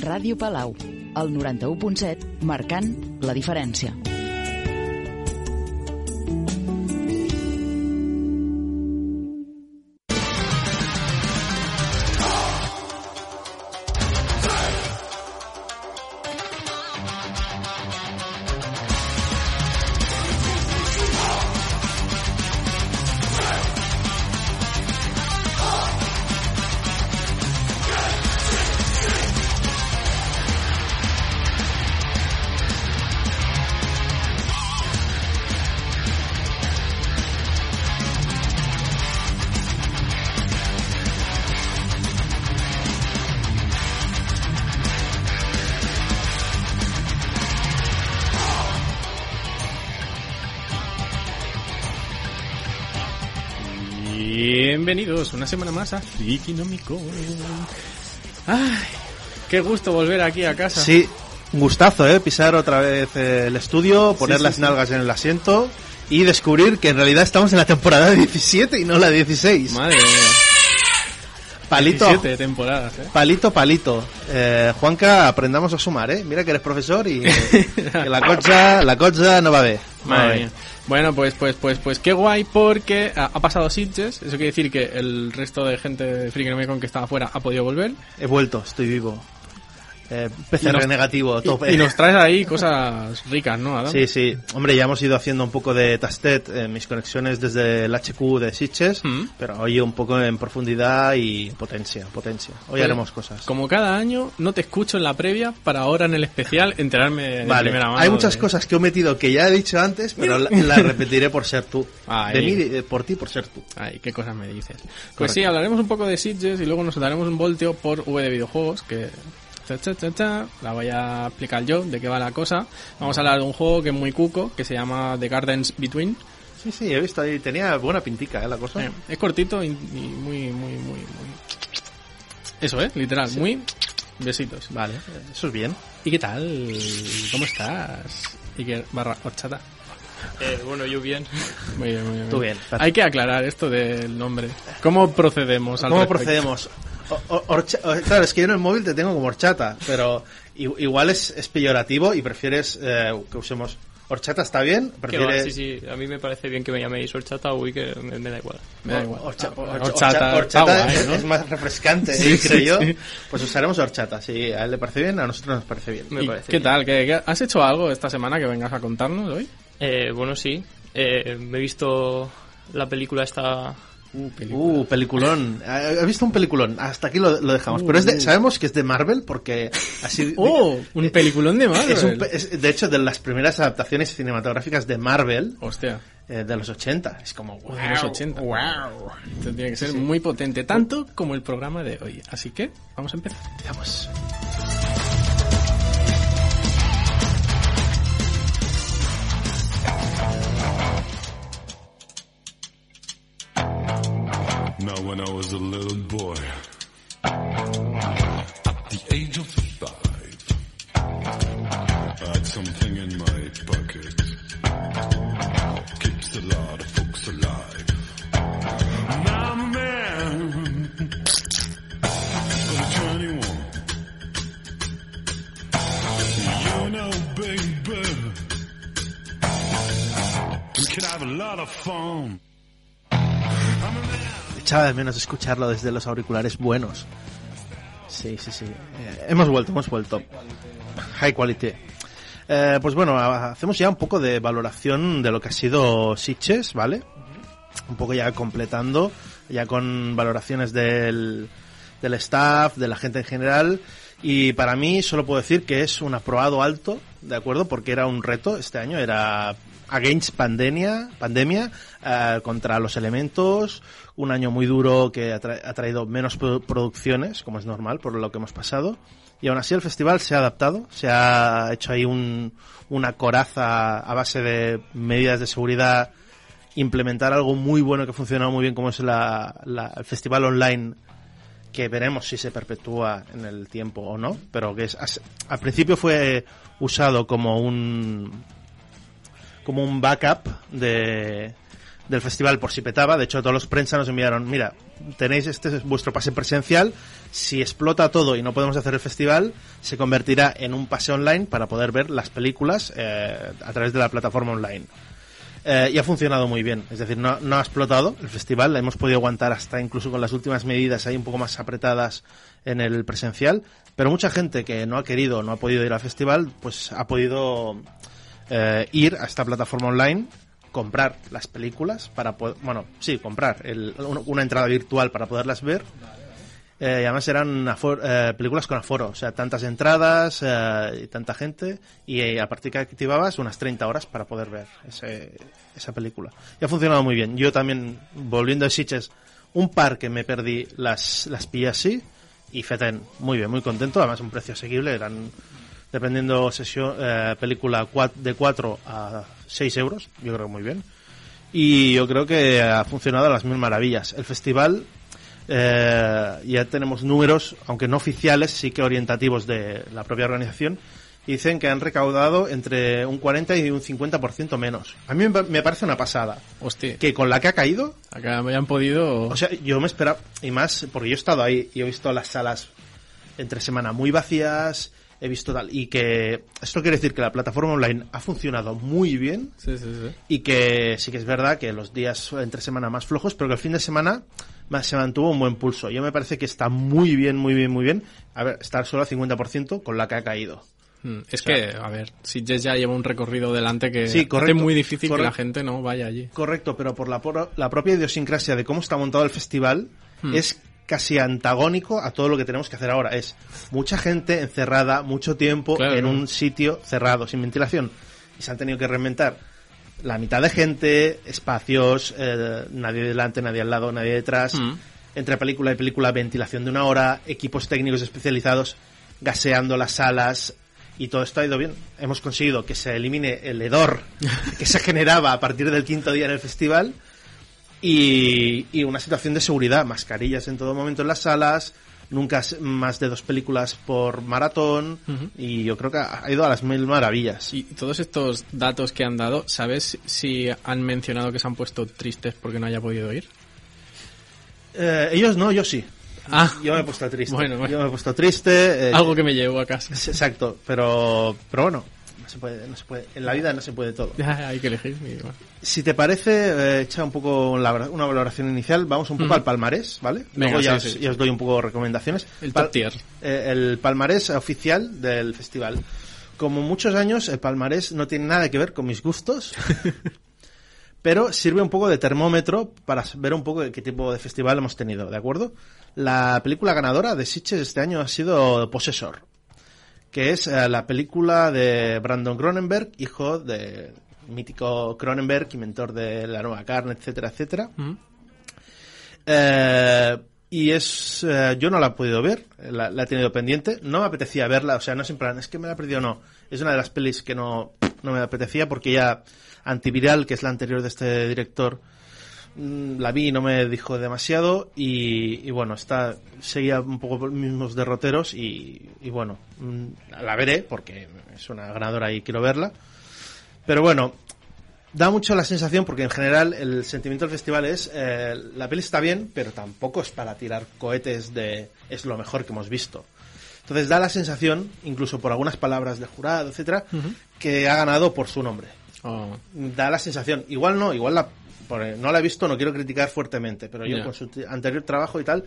Ràdio Palau, el 91.7, marcant la diferència. Semana más a Frikinómico. Ay, qué gusto volver aquí a casa. Sí, un gustazo, ¿eh? Pisar otra vez el estudio, poner sí, las sí. nalgas en el asiento y descubrir que en realidad estamos en la temporada 17 y no la 16. Madre mía. Palito, 17 temporadas, ¿eh? palito, palito. Eh, Juanca, aprendamos a sumar, ¿eh? Mira que eres profesor y eh, que la cocha, la cocha no va a ver. Madre mía. Bueno, pues, pues, pues, pues qué guay porque ha, ha pasado Sitges. Eso quiere decir que el resto de gente de Frikinómico que estaba afuera ha podido volver. He vuelto, estoy vivo. Eh, PCR nos- negativo, tope. Y, y nos traes ahí cosas ricas, ¿no, Adam? Sí, sí. Hombre, ya hemos ido haciendo un poco de tastet en mis conexiones desde el HQ de Sitges, Mm. pero hoy un poco en profundidad y potencia, potencia. Hoy Pues, haremos cosas. Como cada año, no te escucho en la previa para ahora en el especial enterarme de Vale, primera mano. hay muchas de- cosas que he omitido que ya he dicho antes, pero la- las repetiré por ser tú. De mí, de- por ti, por ser tú. Ay, qué cosas me dices. Pues Correcto. sí, hablaremos un poco de Sitges y luego nos daremos un volteo por V de videojuegos que... cha, cha, cha, cha, la voy a explicar yo de qué va la cosa. Vamos a hablar de un juego que es muy cuco, que se llama The Gardens Between. Sí, sí, he visto ahí, tenía buena pintica, ¿eh? La cosa. Eh, es cortito y, y muy, muy, muy, muy... Eso, ¿eh? Literal, muy... Besitos. Vale, eso es bien. ¿Y qué tal? ¿Cómo estás? Y que barra horchata. Eh, bueno, yo bien. Muy bien, muy bien. Tú bien, perfecto. Hay que aclarar esto del nombre. ¿Cómo procedemos al ¿Cómo respecto? procedemos? Claro, es que yo en el móvil te tengo como horchata, pero igual es, es peyorativo y prefieres eh, que usemos horchata, ¿está bien? Que va, ¿Prefieres sí, sí, a mí me parece bien que me llaméis horchata o uy, que me, me da igual. Me da igual. Horcha- horcha- horchata, horchata guay, es, ¿no? es más refrescante, Sí, ¿eh? sí, creo yo. sí. Pues usaremos horchata, si a él le parece bien, a nosotros nos parece bien. Me ¿Y parece ¿Qué bien. tal? ¿Qué, qué- has hecho algo esta semana que vengas a contarnos hoy? Eh, bueno, sí. Eh, me he visto la película esta... Uh, peliculón. He visto un peliculón. Hasta aquí lo, lo dejamos. Pero es de, sabemos que es de Marvel porque así. Uh. ¡Oh! Un peliculón de Marvel. es un pe- es, de hecho, de las primeras adaptaciones cinematográficas de Marvel Hostia. eh, de los 80. Es como, wow. De los 80. ¡Wow! Esto tiene que ser muy potente, tanto como el programa de hoy. Así que, vamos a empezar. Empezamos. Now, when I was a little boy, Echaba de menos escucharlo desde los auriculares buenos. Sí, sí, sí. Eh, hemos vuelto, hemos vuelto. High quality. Eh, pues bueno, ha- hacemos ya un poco de valoración de lo que ha sido Sitches, ¿vale? Un poco ya completando, ya con valoraciones del, del staff, de la gente en general. Y para mí solo puedo decir que es un aprobado alto, ¿de acuerdo? Porque era un reto este año, era against pandemia, pandemia eh, contra los elementos, un año muy duro que ha, tra- ha traído menos produ- producciones, como es normal, por lo que hemos pasado. Y aún así el festival se ha adaptado, se ha hecho ahí un, una coraza a base de medidas de seguridad, implementar algo muy bueno que ha funcionado muy bien como es la, el festival online que veremos si se perpetúa en el tiempo o no, pero que es, al principio fue usado como un como un backup de, del festival por si petaba. De hecho, todos los prensa nos enviaron, mira, tenéis este es vuestro pase presencial. Si explota todo y no podemos hacer el festival, se convertirá en un pase online para poder ver las películas eh, a través de la plataforma online. Eh, y ha funcionado muy bien. Es decir, no, no ha explotado el festival. Hemos podido aguantar hasta incluso con las últimas medidas ahí un poco más apretadas en el presencial. Pero mucha gente que no ha querido, no ha podido ir al festival, pues ha podido eh, ir a esta plataforma online, comprar las películas para poder, bueno, sí, comprar el- un- una entrada virtual para poderlas ver. Eh, y además eran afor- eh, películas con aforo, o sea, tantas entradas eh, y tanta gente, y eh, a partir que activabas unas 30 horas para poder ver ese- esa película. Y ha funcionado muy bien. Yo también, volviendo de Sitges, un par que me perdí las, las pillé así, y Feten, muy bien, muy contento, además un precio asequible, eran, dependiendo sesión, eh, película de 4 a 6 euros, yo creo que muy bien. Y yo creo que ha funcionado a las mil maravillas. El festival eh, ya tenemos números, aunque no oficiales, sí que orientativos de la propia organización. y Dicen que han recaudado entre un 40 y un 50% menos. A mí me me parece una pasada. Hostia, Que con la que ha caído, acá me han podido... o sea, yo me esperaba, y más, porque yo he estado ahí y he visto las salas entre semana muy vacías, he visto tal, y que esto quiere decir que la plataforma online ha funcionado muy bien Sí, sí, sí. y que sí que es verdad que los días entre semana más flojos, pero que el fin de semana ma- se mantuvo un buen pulso. Yo me parece que está muy bien, muy bien, muy bien. A ver, estar solo al 50% con la que ha caído. Mm, Es O sea- que, a ver, Sitges ya lleva un recorrido delante que Sí, correcto, muy difícil que la gente no vaya allí. Correcto, pero por la, por la propia idiosincrasia de cómo está montado el festival, es casi antagónico a todo lo que tenemos que hacer ahora. Es mucha gente encerrada, mucho tiempo Claro, en un sitio cerrado, sin ventilación. Y se han tenido que reinventar la mitad de gente, espacios, eh, nadie delante, nadie al lado, nadie detrás. Mm. Entre película y película, ventilación de una hora, equipos técnicos especializados gaseando las salas. Y todo esto ha ido bien. Hemos conseguido que se elimine el hedor que se generaba a partir del quinto día en el festival y, y una situación de seguridad, mascarillas en todo momento en las salas, nunca más de dos películas por maratón y yo creo que ha ido a las mil maravillas. Y todos estos datos que han dado, ¿sabes si han mencionado que se han puesto tristes porque no haya podido ir? Eh, ellos no, yo sí. Ah, Yo me he puesto triste. Bueno, bueno. Yo me he puesto triste. eh, algo que me llevo a casa. Exacto, pero, pero bueno, no se puede, no se puede, en la vida no se puede todo. Hay que elegir. Si te parece, eh, echa un poco la- una valoración inicial, vamos un poco al palmarés, ¿vale? Venga, Luego ya, sí, os, sí. ya os doy un poco recomendaciones. El Pal- top tier. eh, el palmarés oficial del festival. Como muchos años, el palmarés no tiene nada que ver con mis gustos, pero sirve un poco de termómetro para ver un poco de qué tipo de festival hemos tenido, ¿de acuerdo? La película ganadora de Sitges este año ha sido Possessor, que es eh, la película de Brandon Cronenberg, hijo de mítico Cronenberg, inventor de la nueva carne, etcétera, etcétera. Ujú. Eh, y es. eh, yo no la he podido ver, la, la he tenido pendiente. No me apetecía verla, o sea, no es en plan, es que me la he perdido, no. Es una de las pelis que no, no me apetecía porque ya Antiviral, que es la anterior de este director, mm, la vi y no me dijo demasiado. Y, y bueno, está, seguía un poco por los mismos derroteros. Y, y bueno, mm, la veré porque es una ganadora y quiero verla. Pero bueno, da mucho la sensación, porque en general el sentimiento del festival es, eh, la peli está bien, pero tampoco es para tirar cohetes de es lo mejor que hemos visto. Entonces da la sensación, incluso por algunas palabras del jurado, etcétera, que ha ganado por su nombre. Oh, Da la sensación, igual no, igual la, por- no la he visto, no quiero criticar fuertemente, pero yo con su anterior trabajo y tal,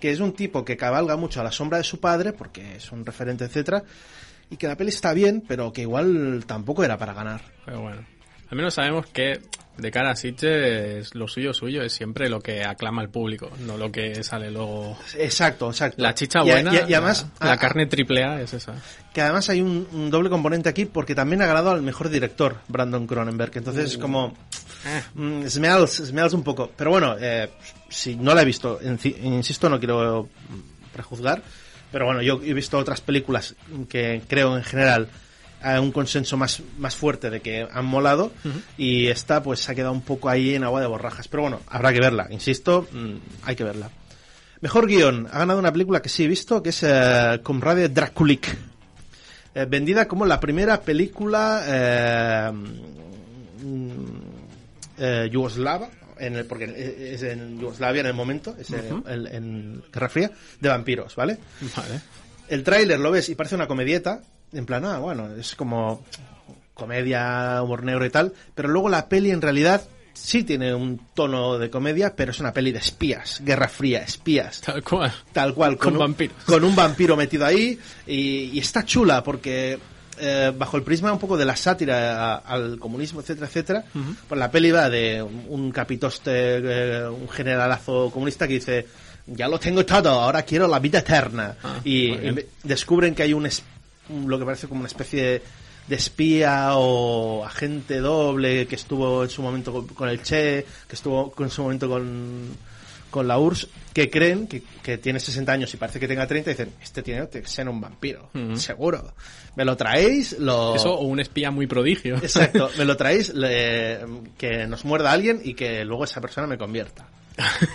que es un tipo que cabalga mucho a la sombra de su padre, porque es un referente, etcétera, y que la peli está bien, pero que igual tampoco era para ganar. pero bueno. Al menos sabemos que de cara a Sitges lo suyo suyo es siempre lo que aclama el público, no lo que sale luego. Exacto, exacto. La chicha buena, y además, la, la a- carne triple A es esa. que además hay un, un doble componente aquí porque también ha ganado al mejor director, Brandon Cronenberg. Entonces es como... mm, smells, smells un poco. Pero bueno, eh, si no la he visto, insisto, no quiero prejuzgar. Pero bueno, yo he visto otras películas que creo en general hay un consenso más, más fuerte de que han molado y esta pues se ha quedado un poco ahí en agua de borrajas. Pero bueno, habrá que verla, insisto, mm, hay que verla. Mejor guion. Ha ganado una película que sí he visto, que es eh, Comrade Draculic. Eh, vendida como la primera película eh, mm, eh, yugoslava, en el, porque es en Yugoslavia en el momento, es en, en- en Guerra Fría, de vampiros, ¿vale? Vale. El tráiler lo ves y parece una comedieta, en plan, ah, bueno, es como comedia, humor negro y tal, pero luego la peli en realidad sí tiene un tono de comedia, pero es una peli de espías, Guerra Fría, espías. Tal cual. Tal cual, Con un- vampiros. Con un vampiro metido ahí. Y, y está chula porque, eh, bajo el prisma un poco de la sátira a- al comunismo, etcétera, etcétera, pues la peli va de un, un capitoste, eh, un generalazo comunista que dice: Ya lo tengo todo, ahora quiero la vida eterna. Ah, y inve- descubren que hay un- lo que parece como una especie de, de espía o agente doble que estuvo en su momento con, con el Che, que estuvo en su momento con, con la URSS, que creen que, que tiene 60 años y parece que tenga 30 y dicen, este tiene que ser un vampiro, seguro. Me lo traéis, lo... Eso o un espía muy prodigio. Exacto, me lo traéis, le- que nos muerda alguien y que luego esa persona me convierta.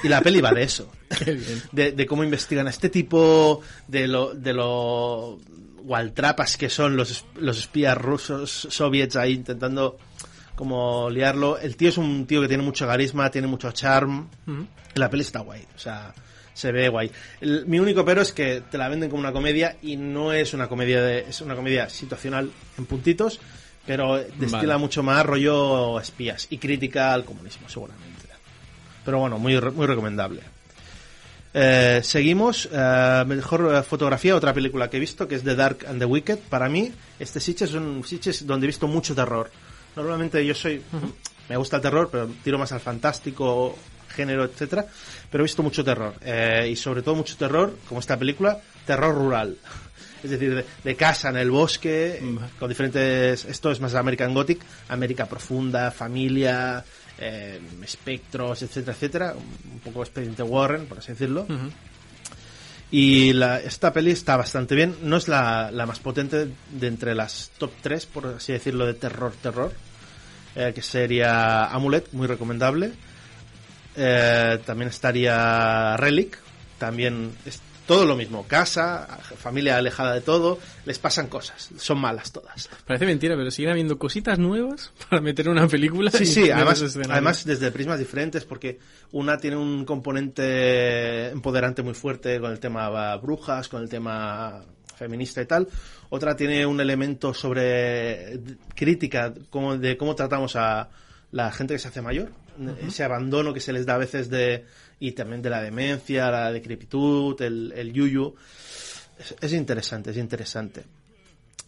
Y la peli va de eso. De, de cómo investigan a este tipo, de lo, de lo gualtrapas que son los, los espías rusos, soviets ahí intentando como liarlo. El tío es un tío que tiene mucho carisma, tiene mucho charm. La peli está guay, o sea, se ve guay. El- mi único pero es que te la venden como una comedia y no es una comedia de, es una comedia situacional en puntitos, pero destila Vale. mucho más rollo espías y crítica al comunismo, seguramente. Pero bueno, muy, muy recomendable. Eh, seguimos. eh, mejor eh, fotografía, otra película que he visto, que es The Dark and the Wicked. Para mí, este Sitges es un Sitges donde he visto mucho terror. Normalmente yo soy... Me gusta el terror, pero tiro más al fantástico, género, etcétera Pero he visto mucho terror. eh, y sobre todo mucho terror, como esta película, terror rural. Es decir, de, de casa en el bosque, Mm. con diferentes... Esto es más American Gothic, América profunda, familia, eh, espectros, etcétera, etcétera. Un poco expediente Warren, por así decirlo. Y la- esta peli está bastante bien. No es la, la más potente de entre las top 3, por así decirlo, de terror, terror. eh, que sería Amulet, muy recomendable. Eh, también estaría Relic. También todo lo mismo. Casa, familia alejada de todo. Les pasan cosas. Son malas todas. Parece mentira, pero siguen habiendo cositas nuevas para meter una película. Sí, sí, además, además desde prismas diferentes, porque una tiene un componente empoderante muy fuerte con el tema brujas, con el tema feminista y tal. Otra tiene un elemento sobre crítica como de cómo tratamos a la gente que se hace mayor, ese abandono que se les da a veces de y también de la demencia, la decrepitud, el, el yuyu. Es, es interesante, es interesante.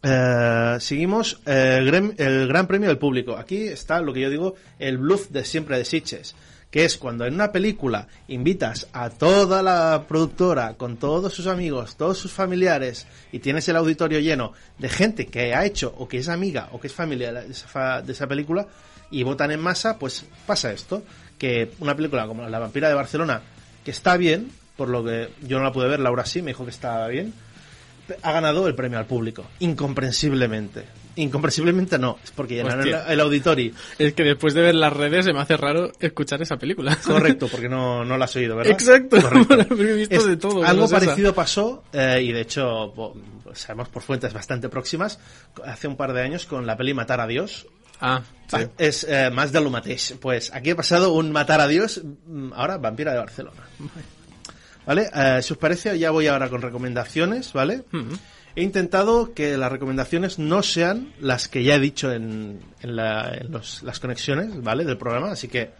Eh, seguimos eh, el, Gran Premio del Público. Aquí está lo que yo digo, el bluff de siempre de Sitches, que es cuando en una película invitas a toda la productora, con todos sus amigos, todos sus familiares, y tienes el auditorio lleno de gente que ha hecho o que es amiga o que es familia de esa película, y votan en masa, pues pasa esto, que una película como La Vampira de Barcelona, que está bien, por lo que yo no la pude ver, Laura sí, me dijo que estaba bien, ha ganado el premio al público, incomprensiblemente. Incomprensiblemente no, es porque llenaron el, auditorio. Es que después de ver las redes se me hace raro escuchar esa película. Correcto, porque no, no la has oído, ¿verdad? Exacto, Correcto. he visto Es- de todo. Algo esa. parecido pasó, eh, y de hecho po- sabemos por fuentes bastante próximas, hace un par de años con la peli Matar a Dios. Ah, sí. Es eh, más de lo mateix. Pues aquí ha pasado un Matar a Dios, mm, ahora Vampira de Barcelona. ¿Vale? Eh, si os parece, ya voy ahora con recomendaciones, ¿vale? Ujú. He intentado que las recomendaciones no sean las que ya he dicho en, en, la- en los- las conexiones, ¿vale? Del programa, así que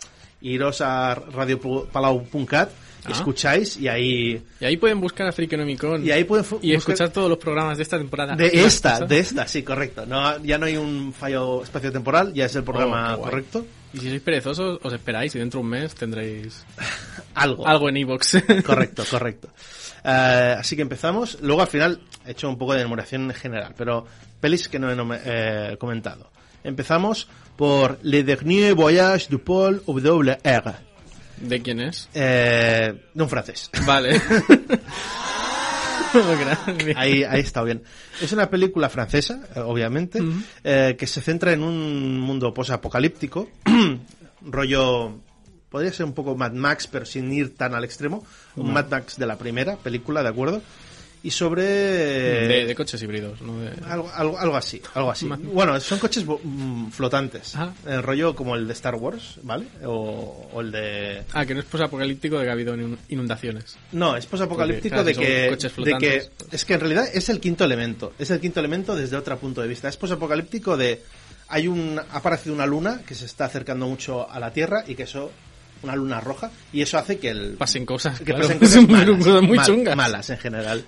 iros a radiopalau.cat, Ah. escucháis y ahí Y ahí pueden buscar a Freakonomicon y ahí pueden fu- y buscar- escuchar todos los programas de esta temporada. de ¿Y las esta, de esta, sí, correcto. No, ya no hay un fallo espacio-temporal, ya es el programa Oh, guay. correcto. Y si sois perezosos, os esperáis y dentro de un mes tendréis Algo. algo en iVoox. Correcto, correcto. Eh, así que empezamos. Luego al final he hecho un poco de enumeración general, pero pelis que no he eh, comentado. Empezamos por Le Dernier Voyage du Paul W.R. ¿De quién es? Eh, de un francés. Vale. Ahí, ahí está bien. Es una película francesa, eh, obviamente, eh, que se centra en un mundo posapocalíptico, rollo, podría ser un poco Mad Max, pero sin ir tan al extremo, un Mad Max de la primera película, ¿de acuerdo? Y sobre... de, de coches híbridos, ¿no? De- Algo, algo, algo así, algo así. Bueno, son coches mm, flotantes. Ah. El rollo como el de Star Wars, ¿vale? O, o el de... Ah, que no es posapocalíptico de que ha habido inun- inundaciones. No, es posapocalíptico de que, de que... Es que en realidad es el quinto elemento. Es el quinto elemento desde otro punto de vista. Es posapocalíptico de... Hay un... Ha aparecido una luna que se está acercando mucho a la Tierra y que eso... Una luna roja. Y eso hace que el... Pasen cosas, que claro. pasen cosas Muy- malas, cosas muy mal- chungas. malas en general.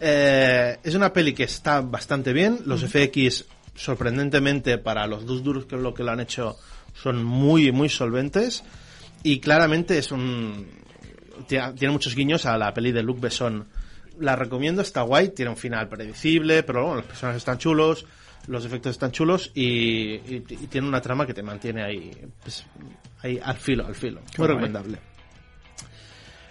Eh, es una peli que está bastante bien. Los FX, sorprendentemente, para los dos duros que lo que lo han hecho, son muy, muy solventes. Y claramente es un. Tiene, tiene muchos guiños a la peli de Luc Besson. La recomiendo, está guay, tiene un final predecible, pero bueno, los personajes están chulos, los efectos están chulos y, y- y tiene una trama que te mantiene ahí, pues, ahí al filo, al filo. Muy recomendable.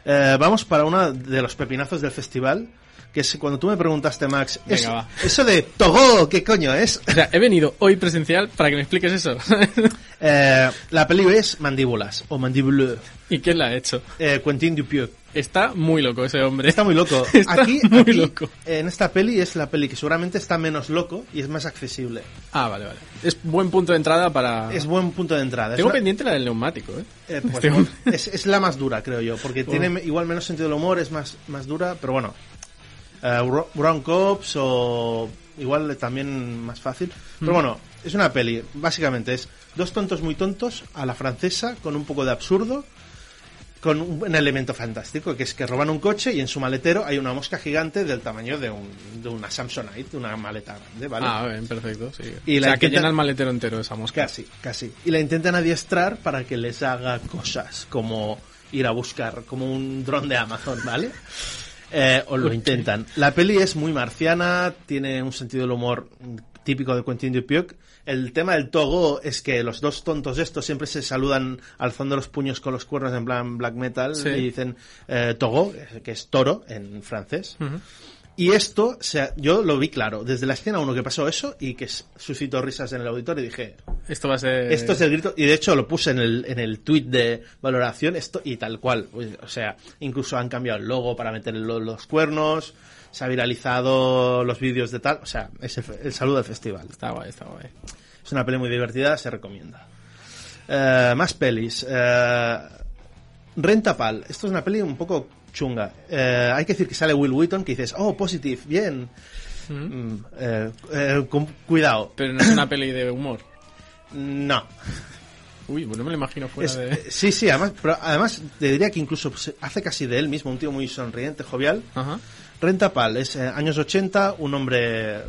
Eh, vamos para uno de los pepinazos del festival, que es cuando tú me preguntaste, Max, Venga, eso de Togo, ¿qué coño es? O sea, he venido hoy presencial para que me expliques eso. Eh, la peli es Mandíbulas, o Mandibule, ¿Y quién la ha hecho? eh, Quentin Dupieux. Está muy loco ese hombre. Está muy loco. Está aquí, muy aquí, loco. en esta peli es la peli que seguramente está menos loco y es más accesible. Ah, vale, vale. Es buen punto de entrada para... Es buen punto de entrada. Tengo una- pendiente la del neumático, ¿eh? eh, pues, Este bueno, es, es la más dura, creo yo, porque tiene igual menos sentido del humor, es más, más dura, pero bueno. Eh, Bro- Brown Cops o igual también más fácil. Pero bueno, es una peli, básicamente es dos tontos muy tontos a la francesa con un poco de absurdo, con un, elemento fantástico, que es que roban un coche y en su maletero hay una mosca gigante del tamaño de, un, de una Samsonite, una maleta grande, ¿vale? Ah, bien, perfecto, sí. Y o la sea, que llena el maletero entero esa mosca. Casi, casi. Y la intentan adiestrar para que les haga cosas como ir a buscar, como un dron de Amazon, ¿vale? Eh, o lo intentan. La peli es muy marciana, tiene un sentido del humor típico de Quentin Dupieux. El tema del togo es que los dos tontos estos siempre se saludan alzando los puños con los cuernos en plan black metal Sí. y dicen eh, togo, que es toro en francés. Y esto, o sea, yo lo vi claro, desde la escena 1 que pasó eso y que suscitó risas en el auditorio, dije, Esto va a ser... esto es el grito, y de hecho lo puse en el, en el tweet de valoración, esto y tal cual. Pues, O sea, incluso han cambiado el logo para meter lo- los cuernos, se ha viralizado los vídeos de tal, o sea, es el, saludo del festival. Está guay, está guay. Es una peli muy divertida, se recomienda. Eh, más pelis. Eh, Rentapal. Esto es una peli un poco chunga. Eh, hay que decir que sale Will Wheaton, que dices, oh, positive, bien. Mm, eh, eh, con- cuidado. Pero no es una peli de humor. No. Uy, pues no me lo imagino fuera Es- de... eh, sí, sí, además, pero además te diría que incluso hace casi de él mismo, un tío muy sonriente, jovial. Ajá. Rentapal es eh, años 80, un hombre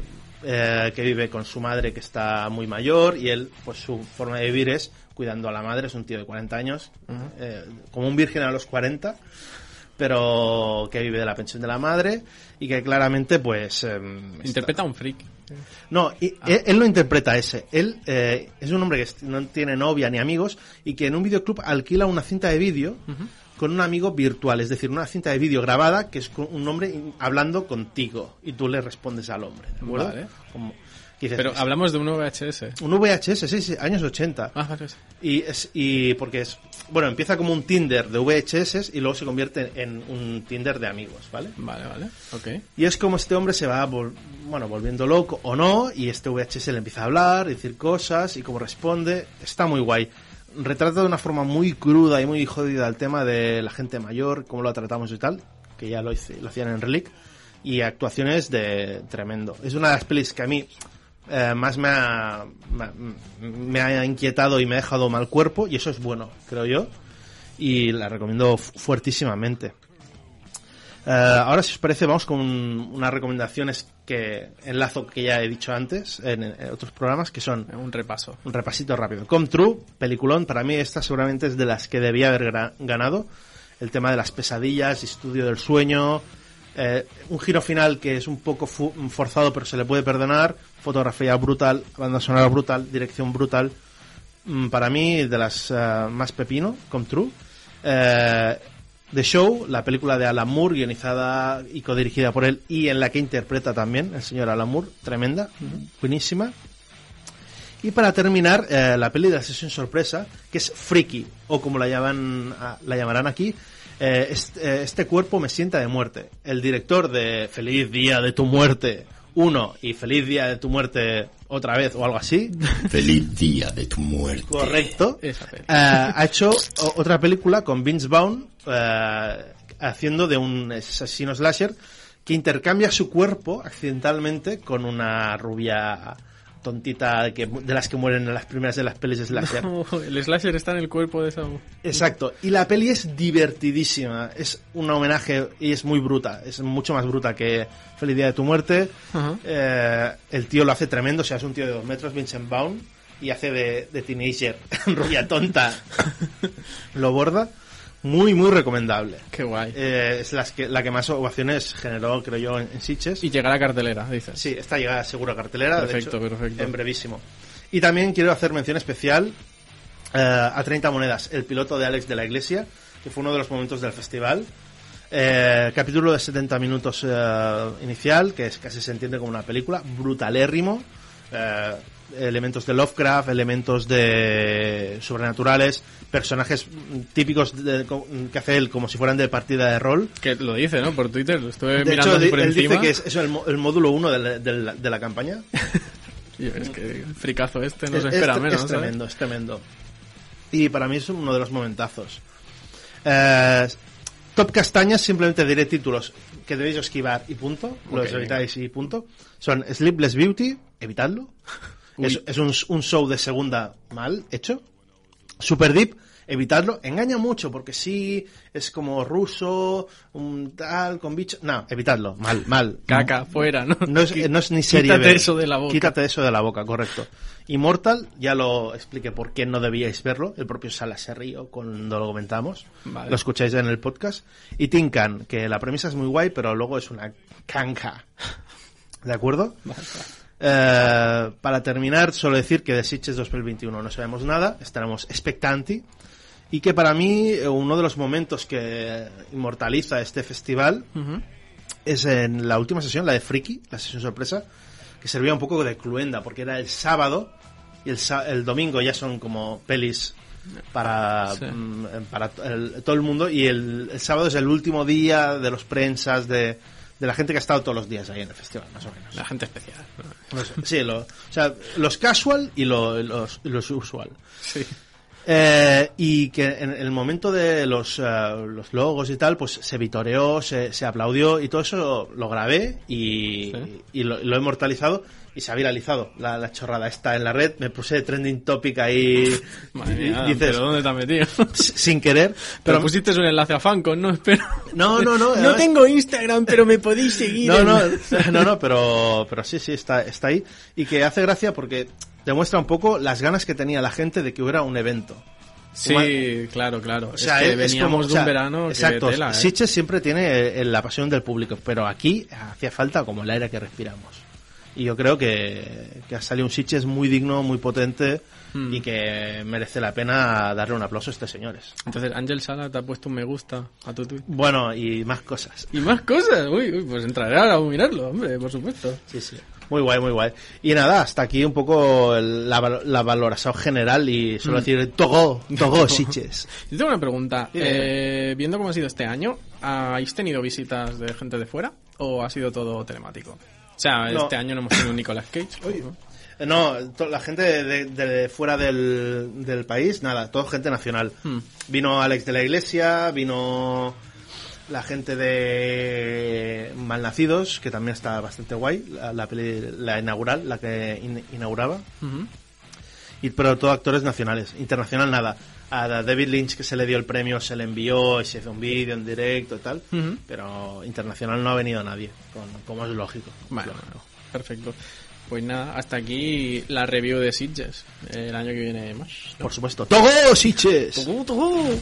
eh, que vive con su madre que está muy mayor y él, pues su forma de vivir es cuidando a la madre, es un tío de 40 años, eh, como un virgen a los 40, pero que vive de la pensión de la madre y que claramente pues... em, está- Interpreta a un freak. no, y él, él lo interpreta ese. Él eh, es un hombre que no tiene novia ni amigos y que en un videoclub alquila una cinta de vídeo con un amigo virtual, es decir, una cinta de vídeo grabada que es con un hombre hablando contigo y tú le respondes al hombre, ¿de acuerdo? Vale. Como- que dices, Pero "Es hablamos de un VHS. un VHS, sí, sí, años 80. Ah, vale. Y, es, y porque es, bueno, empieza como un Tinder de VHS y luego se convierte en un Tinder de amigos, ¿vale? Vale, vale. Ok. Y es como este hombre se va vol- bueno, volviendo loco o no, y este VHS le empieza a hablar, decir cosas, y como responde, está muy guay. Retrata de una forma muy cruda y muy jodida el tema de la gente mayor, cómo lo tratamos y tal, que ya lo, hice- lo hacían en Relic, y actuaciones de tremendo. Es una de las pelis que a mí eh, más me ha, me, ha inquietado y me ha dejado mal cuerpo, y eso es bueno, creo yo, y la recomiendo fu- fuertísimamente. Eh, ahora, si os parece, vamos con unas recomendaciones que enlazo que ya he dicho antes en, en otros programas, que son Un repaso. un repasito rápido. Come True, peliculón, para mí esta seguramente es de las que debía haber ganado. El tema de las pesadillas, estudio del sueño, eh, un giro final que es un poco forzado pero se le puede perdonar, fotografía brutal, banda sonora brutal, dirección brutal. Mm, para mí, de las eh, más pepino, Come True. Eh, The Show, la película de Alan Moore, guionizada y codirigida por él y en la que interpreta también el señor Alan Moore, tremenda, buenísima. Y para terminar, eh, la peli de la sesión sorpresa, que es Freaky, o como la, llaman, ah, la llamarán aquí, eh, este, eh, este cuerpo me sienta de muerte. El director de Feliz Día de tu Muerte 1 y Feliz Día de tu Muerte otra vez o algo así, Feliz día de tu muerte. correcto, eh, ha hecho otra película con Vince Vaughn eh, haciendo de un asesino slasher que intercambia su cuerpo accidentalmente con una rubia tontita que, de las que mueren en las primeras de las pelis de slasher. el slasher está en el cuerpo de esa... Exacto. Y la peli es divertidísima. Es un homenaje y es muy bruta. Es mucho más bruta que Feliz Día de tu Muerte. Eh, el tío lo hace tremendo. O sea, es un tío de dos metros, Vincent Vaughn. Y hace de, de teenager, rubia tonta. lo borda. Muy, muy recomendable. Qué guay. Eh, es las que, la que más ovaciones generó, creo yo, en, en Sitges. Y llegar a cartelera, dices. Sí, esta llega seguro a cartelera. de Perfecto, hecho, perfecto. En brevísimo. Y también quiero hacer mención especial eh, a 30 monedas, el piloto de Alex de la Iglesia, que fue uno de los momentos del festival. Eh, capítulo de 70 minutos eh, inicial, que es, casi se entiende como una película, brutalérrimo. eh, elementos de Lovecraft, elementos de sobrenaturales, personajes típicos de- que hace él como si fueran de partida de rol. Que lo dice, ¿no? Por Twitter, lo estuve De mirando hecho, por él encima. dice que es, es el, módulo 1 de, la- de la- de la campaña. Es que fricazo este no se espera es, menos. es ¿sabes? tremendo, es tremendo. Y para mí es uno de los momentazos. Eh, top castañas, simplemente diré títulos que debéis esquivar y punto. Los Ok, evitáis y punto. Son Sleepless Beauty, evitadlo. Es, es un, un show de segunda mal hecho. Super Deep, evitadlo. Engaña mucho porque sí, es como ruso, un tal, con bicho. No, evitadlo. Mal, mal. Caca, fuera, ¿no? No es, no es ni serie Quítate B. eso de la boca. Quítate eso de la boca, correcto. Immortal, ya lo expliqué por qué no debíais verlo. El propio Sala se río cuando lo comentamos. Vale. Lo escucháis en el podcast. Y Tinkan, que la premisa es muy guay, pero luego es una canca. ¿De acuerdo? Eh, para terminar, solo decir que de Sitges 2021 no sabemos nada, estaremos expectanti. Y que para mí, eh, uno de los momentos que inmortaliza este festival Ujú. es en la última sesión, la de Friki, la sesión sorpresa, que servía un poco de cluenda, porque era el sábado y el, el domingo ya son como pelis para, Sí. mm, para el- todo el mundo y el, el sábado es el último día de los prensas, de, de la gente que ha estado todos los días ahí en el festival, más o menos. La gente especial. ¿no? Sí, lo- o sea, los casual y lo- los, los usual. Sí. Eh, y que en el momento de los, eh, los logos y tal, pues se vitoreó, se, se aplaudió y todo eso lo grabé y, Sí. y lo, lo he inmortalizado y se ha viralizado la, la chorrada esta en la red. Me puse trending topic ahí, Madre mía, dices, ¿pero dónde te has metido? sin querer. Pero Pero pusiste un enlace a Fancon, ¿no? Espero. no, no, no. No tengo Instagram, pero me podéis seguir. No, no, no, no, pero, pero sí, sí, está, está ahí. Y que hace gracia porque demuestra un poco las ganas que tenía la gente de que hubiera un evento. Sí, claro, claro. O sea, es que es- es veníamos como- de o sea, un verano que Exacto. tela, ¿eh? Siempre tiene eh, la pasión del público, pero aquí hacía falta como el aire que respiramos. Y yo creo que, que ha salido un Sitges muy digno, muy potente Mm. y que merece la pena darle un aplauso a estos señores. Entonces, Ángel Sala te ha puesto un me gusta a tu tweet. Bueno, y más cosas. Y más cosas. Uy, uy, pues entraré ahora a mirarlo, hombre, por supuesto. Sí, sí. Muy guay, muy guay. Y nada, hasta aquí un poco el- la, la valoración general y solo Mm. decir Togo, Togo Sitges. Yo tengo una pregunta. Eh, viendo cómo ha sido este año, ¿habéis tenido visitas de gente de fuera o ha sido todo telemático? O sea, No. este año no hemos tenido un Nicolas Cage. ¿no? La gente de, de fuera del, del país, nada, todo gente nacional. Hmm. Vino Alex de la Iglesia, vino la gente de Malnacidos, que también está bastante guay, la, la peli, la inaugural, la que in- inauguraba. Ujú. Y, pero todo actores nacionales, internacional nada. A David Lynch que se le dio el premio se le envió y se hizo un vídeo en directo y tal, pero internacional no ha venido nadie, con- como es lógico. Bueno, Lógico. perfecto. Pues nada, hasta aquí la review de Sitges. El año que viene más. ¿no? Por supuesto. ¡Togo Sitges! Tugu, tugu.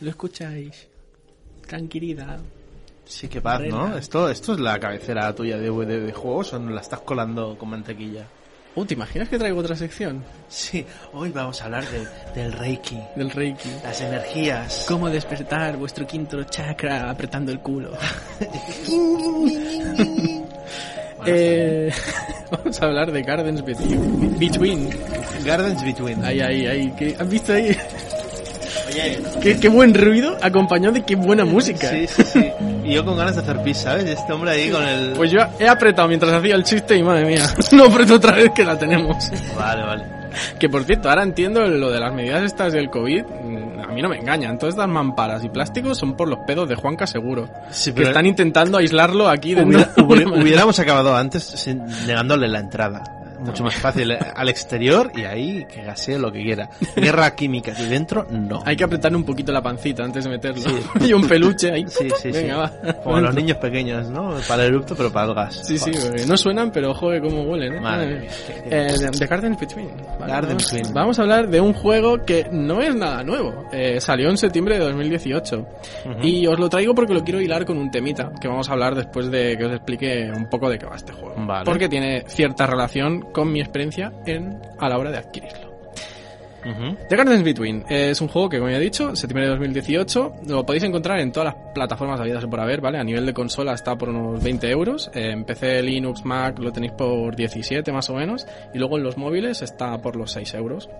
Lo escucháis. Tranquilidad. Sí, qué paz, ¿no? Esto, esto es la cabecera tuya de, de, de juegos o no la estás colando con mantequilla. Uh, ¿te imaginas que traigo otra sección? Sí, hoy vamos a hablar de- del Reiki, Del Reiki. las energías. ¿Cómo despertar vuestro quinto chakra apretando el culo? Eh, vamos a hablar de Gardens Between. Between. Gardens Between. Ahí, ahí, ahí. ¿qué- ¿Has visto ahí? Oye, ¿Qué, qué buen ruido acompañado de qué buena música. sí, sí, sí. Y yo con ganas de hacer pis, ¿sabes? Este hombre ahí con el... Pues yo he apretado mientras hacía el chiste y madre mía, no apreto otra vez que la tenemos. Vale, vale. Que por cierto, ahora entiendo lo de las medidas estas del COVID, mm, a mí no me engañan. Todas estas mamparas y plásticos son por los pedos de Juanca seguro. Sí, Que están intentando aislarlo aquí hubiera- hubiera- hubiéramos acabado antes negándole la entrada. Mucho más fácil. eh, Al exterior y ahí que gasee lo que quiera. Guerra química. Y dentro, no. Hay que apretarle un poquito la pancita antes de meterlo. y un peluche ahí. Sí, sí, Venga, sí. va. Como los niños pequeños, ¿no? Para el erupto, pero para el gas. Sí, sí, porque no suenan, pero joder, cómo huelen, ¿eh? Madre mía, qué- eh, de- The Garden Between. Vale, Garden vamos, Between. vamos a hablar de un juego que no es nada nuevo. Eh, salió en septiembre de 2018. Y os lo traigo porque lo quiero hilar con un temita que vamos a hablar después de que os explique un poco de qué va este juego. Vale. Porque tiene cierta relación con mi experiencia en, a la hora de adquirirlo. Ujú. The Gardens Between es un juego que, como ya he dicho, septiembre de 2018. Lo podéis encontrar en todas las plataformas habidas por haber, ¿vale? A nivel de consola está por unos 20 euros. Eh, En PC, Linux, Mac lo tenéis por 17 más o menos. Y luego en los móviles está por los 6 euros.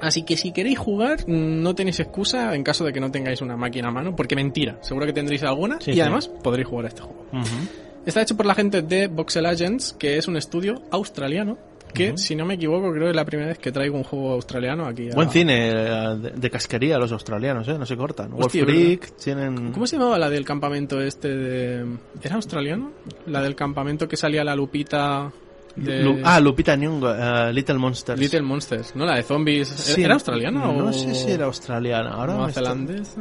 Así que si queréis jugar, no tenéis excusa en caso de que no tengáis una máquina a mano, porque mentira, seguro que tendréis alguna Sí, y sí. además podréis jugar a este juego. Ujú. Está hecho por la gente de Voxel Agents, que es un estudio australiano, que si no me equivoco creo que es la primera vez que traigo un juego australiano aquí. a- Buen cine eh, de, de casquería los australianos, ¿eh? No se cortan. Wolf Hostia, Freak, tienen... ¿Cómo se llamaba la del campamento este de... ¿Era australiano? La del campamento que salía la lupita de... Lu- ah, Lupita Nyong'o, eh, Little Monsters. Little Monsters, ¿no? La de zombies. Sí. ¿Era australiana o...? No sé si era australiana. Ahora Nueva me está- zelandesa.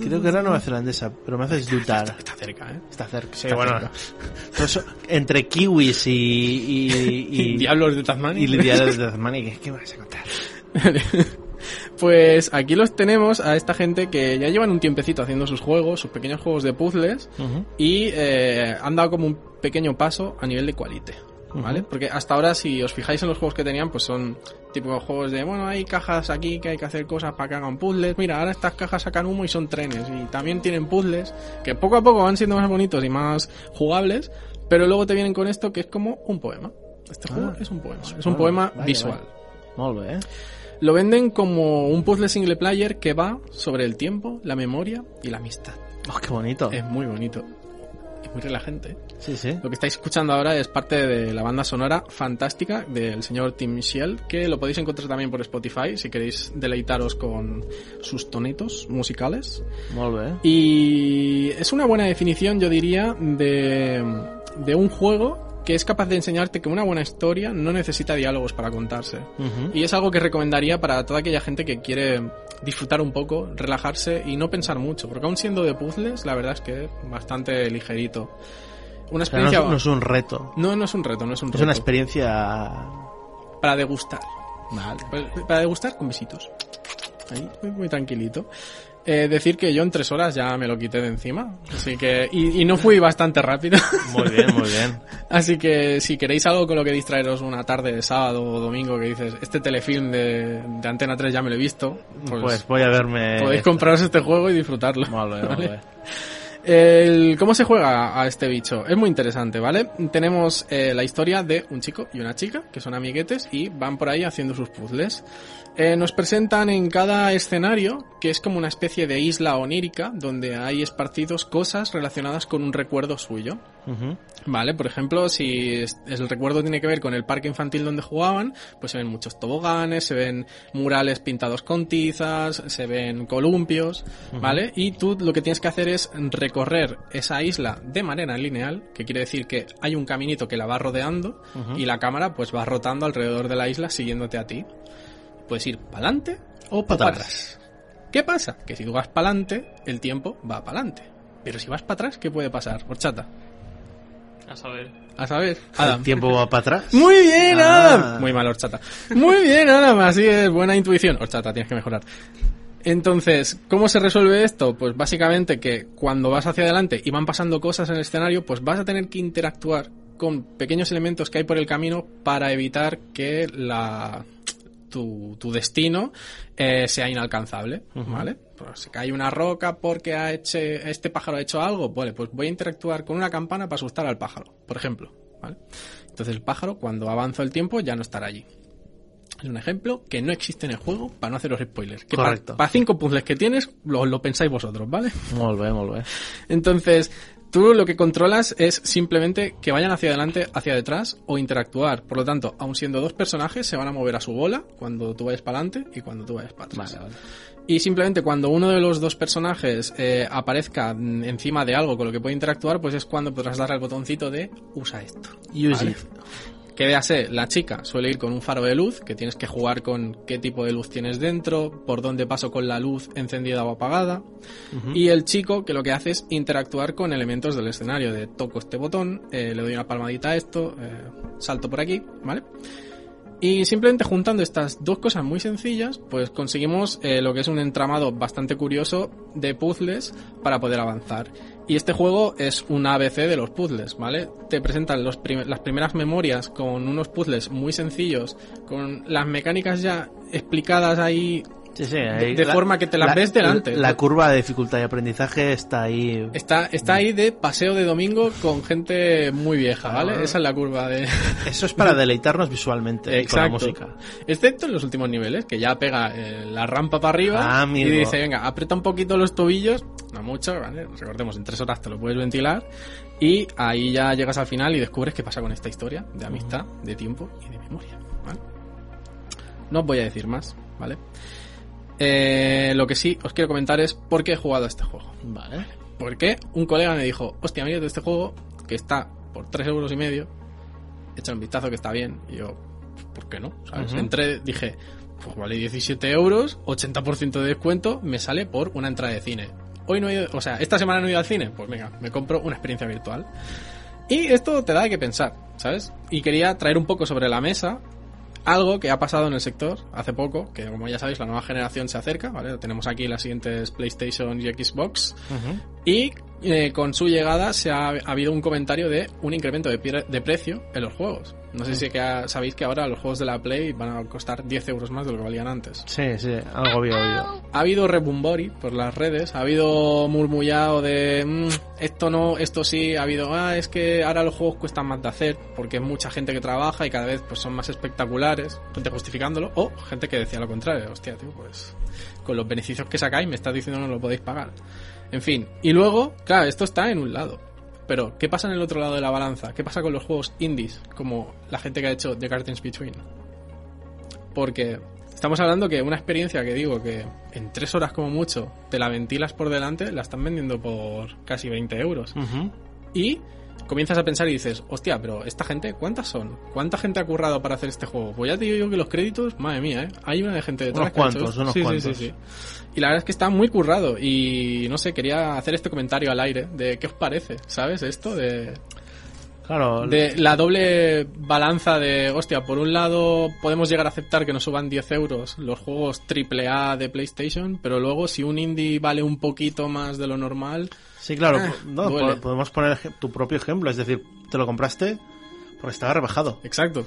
Creo que era nueva zelandesa, pero me haces dudar. Está cerca, ¿eh? Está cerca. Sí, está bueno. cerca. Eso, entre kiwis y... y, y Diablos de Tasmania. Y Diablos de Tasmania. ¿Qué, ¿Qué vas a contar? Pues aquí los tenemos a esta gente que ya llevan un tiempecito haciendo sus juegos, sus pequeños juegos de puzzles, y eh, han dado como un pequeño paso a nivel de quality. ¿Vale? Porque hasta ahora, si os fijáis en los juegos que tenían, pues son tipo juegos de, bueno, hay cajas aquí que hay que hacer cosas para que hagan puzzles. Mira, ahora estas cajas sacan humo y son trenes. Y también tienen puzzles que poco a poco van siendo más bonitos y más jugables. Pero luego te vienen con esto que es como un poema. Este juego Ah. es un poema. Es un poema visual. Molt bé, eh? Lo venden como un puzzle single player que va sobre el tiempo, la memoria y la amistad. Oh, qué bonito. Es muy bonito. Es muy relajante. Sí, sí. Lo que estáis escuchando ahora es parte de la banda sonora fantástica del señor Tim Michel, que lo podéis encontrar también por Spotify si queréis deleitaros con sus tonetos musicales. Molt bé. Y es una buena definición, yo diría, de, de un juego que es capaz de enseñarte que una buena historia no necesita diálogos para contarse. Ujú. Y es algo que recomendaría para toda aquella gente que quiere disfrutar un poco, relajarse y no pensar mucho. Porque aún siendo de puzzles, la verdad es que es bastante ligerito. Una O sea, no, experiencia... es, no es un reto. no, no es un reto, no es un Es reto. una experiencia... Para degustar. Vale. Pa- Para degustar con besitos. Ahí, muy, muy tranquilito. Eh, decir que yo en tres horas ya me lo quité de encima. Así que... Y, y no fui bastante rápido. Muy bien, muy bien. Así que si queréis algo con lo que distraeros una tarde de sábado o domingo que dices, este telefilm de, de Antena 3 ya me lo he visto, pues, Pues, voy a verme... podéis compraros este juego y disfrutarlo. Bé, molt ¿vale? El, ¿Cómo se juega a este bicho? Es muy interesante, ¿vale? Tenemos eh, la historia de un chico y una chica, que son amiguetes, y van por ahí haciendo sus puzzles. Eh, nos presentan en cada escenario, que es como una especie de isla onírica, donde hay esparcidos cosas relacionadas con un recuerdo suyo. Vale, por ejemplo, si es- el recuerdo tiene que ver con el parque infantil donde jugaban, pues se ven muchos toboganes, se ven murales pintados con tizas, se ven columpios, ¿vale? Y tú lo que tienes que hacer es recorrer esa isla de manera lineal, que quiere decir que hay un caminito que la va rodeando y la cámara pues va rotando alrededor de la isla siguiéndote a ti. Puedes ir para adelante O para atrás. ¿Qué pasa? Que si tú vas para adelante, el tiempo va para adelante. Pero si vas para atrás, ¿qué puede pasar? Horchata. A saber. A saber, ¿El tiempo va para atrás? Muy bien, Ah. Adam. Muy mal, horchata. Muy bien, Adam. Así es, buena intuición. Horchata, tienes que mejorar. Entonces, ¿cómo se resuelve esto? Pues básicamente que cuando vas hacia adelante y van pasando cosas en el escenario, pues vas a tener que interactuar con pequeños elementos que hay por el camino para evitar que la tu, tu destino eh, sea inalcanzable, ¿vale? Pues si cae una roca porque ha hecho, este pájaro ha hecho algo, vale, pues voy a interactuar con una campana para asustar al pájaro, por ejemplo, ¿vale? Entonces el pájaro, cuando avanza el tiempo, ya no estará allí. Es un ejemplo que no existe en el juego para no haceros spoilers. Que Correcto. Para cinco puzzles que tienes, lo, lo pensáis vosotros, ¿vale? Molt bé. Entonces, tú lo que controlas es simplemente que vayan hacia adelante, hacia detrás o interactuar. Por lo tanto, aun siendo dos personajes, se van a mover a su bola cuando tú vayas para adelante y cuando tú vayas para atrás. Vale, vale. Y simplemente cuando uno de los dos personajes eh, aparezca mm, encima de algo con lo que puede interactuar, pues es cuando podrás darle al botoncito de usa esto. Use ¿vale? it. Que véase, la chica suele ir con un faro de luz, que tienes que jugar con qué tipo de luz tienes dentro, por dónde paso con la luz encendida o apagada. Y el chico, que lo que hace es interactuar con elementos del escenario, de toco este botón, eh, le doy una palmadita a esto, eh, salto por aquí, ¿vale? Y simplemente juntando estas dos cosas muy sencillas, pues conseguimos eh, lo que es un entramado bastante curioso de puzzles para poder avanzar. Y este juego es un ABC de los puzzles, ¿vale? Te presentan las primeras memorias con unos puzzles muy sencillos, con las mecánicas ya explicadas ahí Sí, sí, de, ahí de la- forma que te las ves delante. La curva de dificultad y aprendizaje está ahí. Está, está ahí de paseo de domingo con gente muy vieja, ¿vale? Ah. Esa es la curva de... Eso es para deleitarnos visualmente con la música. Excepto en los últimos niveles, que ya pega eh, la rampa para arriba Ah, y dice, venga, aprieta un poquito los tobillos, no mucho, ¿vale? Recordemos, en tres horas te lo puedes ventilar y ahí ya llegas al final y descubres qué pasa con esta historia de amistad, de tiempo y de memoria, ¿vale? No os voy a decir más, ¿vale? Eh, lo que sí os quiero comentar es por qué he jugado a este juego. Vale. Porque un colega me dijo, hostia, mira este juego que está por 3 euros y medio, echa un vistazo que está bien. Y yo, ¿por qué no? ¿Sabes? Entré, dije, pues vale 17 euros, 80% de descuento, me sale por una entrada de cine. Hoy no he ido, o sea, esta semana no he ido al cine, pues venga, me compro una experiencia virtual. Y esto te da que pensar, ¿sabes? Y quería traer un poco sobre la mesa algo que ha pasado en el sector hace poco, que como ya sabéis la nueva generación se acerca, ¿vale? Tenemos aquí las siguientes PlayStation y Xbox. Y eh, con su llegada se ha, ha habido un comentario de un incremento de precio en los juegos. No sé si que ha- sabéis que ahora los juegos de la Play van a costar 10 euros más de lo que valían antes. Sí, sí, algo había oído. Ha habido rebumbori por las redes, ha habido murmullado de "Mm, esto no, esto sí, ha habido, ah, es que ahora los juegos cuestan más de hacer porque es mucha gente que trabaja y cada vez pues son más espectaculares, gente justificándolo, o gente que decía lo contrario, hostia, tío, pues con los beneficios que sacáis me estás diciendo no lo podéis pagar. En fin, y luego, claro, esto está en un lado. Pero, ¿qué pasa en el otro lado de la balanza? ¿Qué pasa con los juegos indies? Como la gente que ha hecho The Gardens Between. Porque estamos hablando que una experiencia que digo que en tres horas como mucho te la ventilas por delante, la están vendiendo por casi 20 euros. Y comienzas a pensar y dices, hostia, pero esta gente, ¿cuántas son? ¿Cuánta gente ha currado para hacer este juego? Pues ya te digo yo que los créditos, madre mía, ¿eh? Hay una de gente detrás. Unos cuantos, unos Sí, sí, cuantos. sí, sí. Y la verdad es que está muy currado y no sé, quería hacer este comentario al aire de qué os parece, ¿sabes? Esto de, Claro, de la doble balanza de, hostia, por un lado podemos llegar a aceptar que nos suban 10 euros los juegos AAA de PlayStation, pero luego si un indie vale un poquito más de lo normal, sí, claro. Ah, po- no, podemos poner tu propio ejemplo, es decir, te lo compraste porque estaba rebajado. exacto.